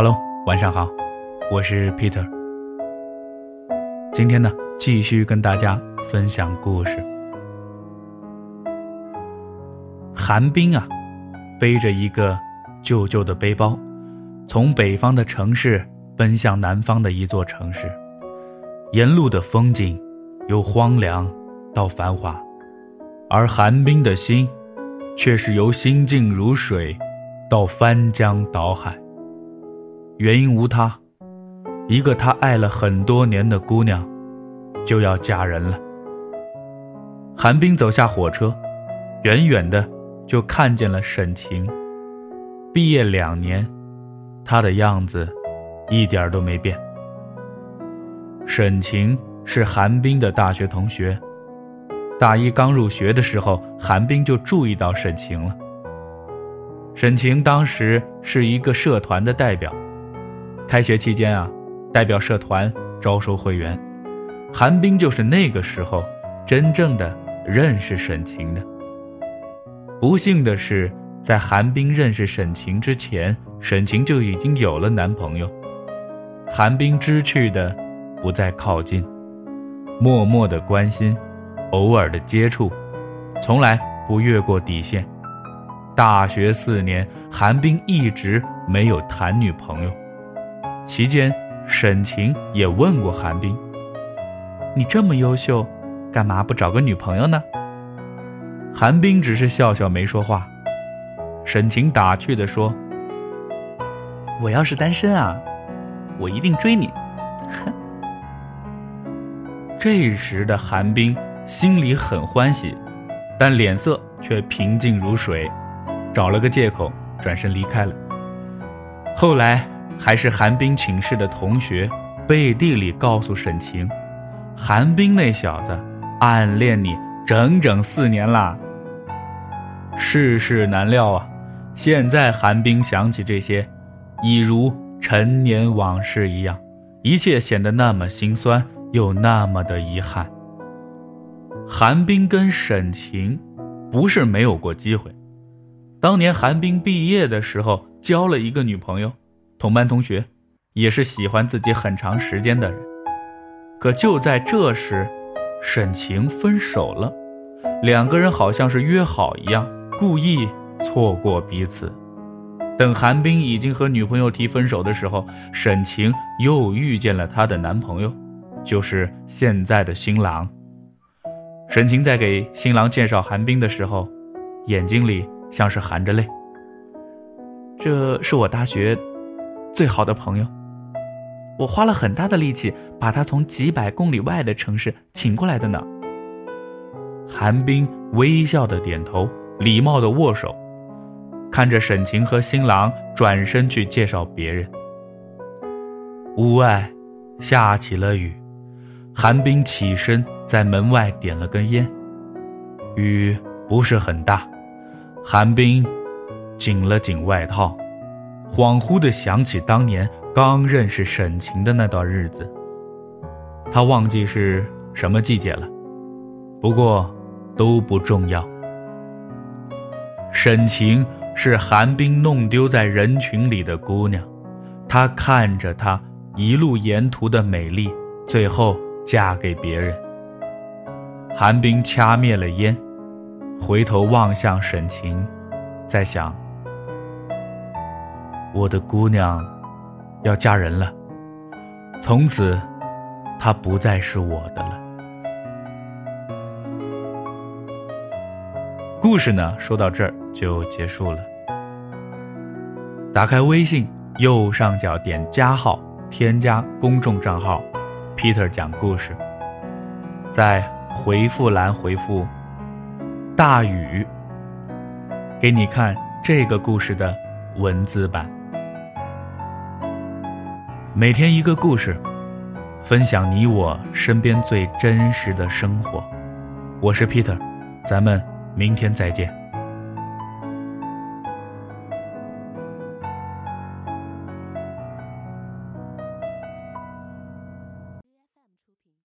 Hello，晚上好，我是 Peter。今天呢，继续跟大家分享故事。寒冰啊，背着一个旧旧的背包，从北方的城市奔向南方的一座城市。沿路的风景，由荒凉到繁华，而寒冰的心，却是由心静如水，到翻江倒海。原因无他，一个他爱了很多年的姑娘，就要嫁人了。韩冰走下火车，远远的就看见了沈晴。毕业两年，她的样子一点都没变。沈晴是韩冰的大学同学，大一刚入学的时候，韩冰就注意到沈晴了。沈晴当时是一个社团的代表，开学期间啊，代表社团招收会员，韩冰就是那个时候真正的认识沈晴的。不幸的是，在韩冰认识沈晴之前，沈晴就已经有了男朋友，韩冰知趣的。不再靠近，默默的关心，偶尔的接触，从来不越过底线。大学四年，韩冰一直没有谈女朋友。期间，沈晴也问过韩冰：“你这么优秀，干嘛不找个女朋友呢？”韩冰只是笑笑没说话。沈晴打趣的说：“我要是单身啊，我一定追你。”哼。这时的韩冰心里很欢喜，但脸色却平静如水，找了个借口转身离开了。后来还是韩冰寝室的同学背地里告诉沈晴，韩冰那小子暗恋你整整四年啦。世事难料啊，现在韩冰想起这些，已如陈年往事一样，一切显得那么心酸。又那么的遗憾。韩冰跟沈晴，不是没有过机会。当年韩冰毕业的时候，交了一个女朋友，同班同学，也是喜欢自己很长时间的人。可就在这时，沈晴分手了，两个人好像是约好一样，故意错过彼此。等韩冰已经和女朋友提分手的时候，沈晴又遇见了她的男朋友。就是现在的新郎。沈晴在给新郎介绍韩冰的时候，眼睛里像是含着泪。这是我大学最好的朋友，我花了很大的力气把他从几百公里外的城市请过来的呢。韩冰微笑的点头，礼貌的握手，看着沈晴和新郎转身去介绍别人。屋外下起了雨。韩冰起身，在门外点了根烟。雨不是很大，韩冰紧了紧外套，恍惚的想起当年刚认识沈晴的那段日子。他忘记是什么季节了，不过都不重要。沈晴是韩冰弄丢在人群里的姑娘，他看着她一路沿途的美丽，最后。嫁给别人。韩冰掐灭了烟，回头望向沈晴，在想：我的姑娘要嫁人了，从此她不再是我的了。故事呢，说到这儿就结束了。打开微信右上角点加号，添加公众账号。Peter 讲故事，在回复栏回复“大雨”，给你看这个故事的文字版。每天一个故事，分享你我身边最真实的生活。我是 Peter，咱们明天再见。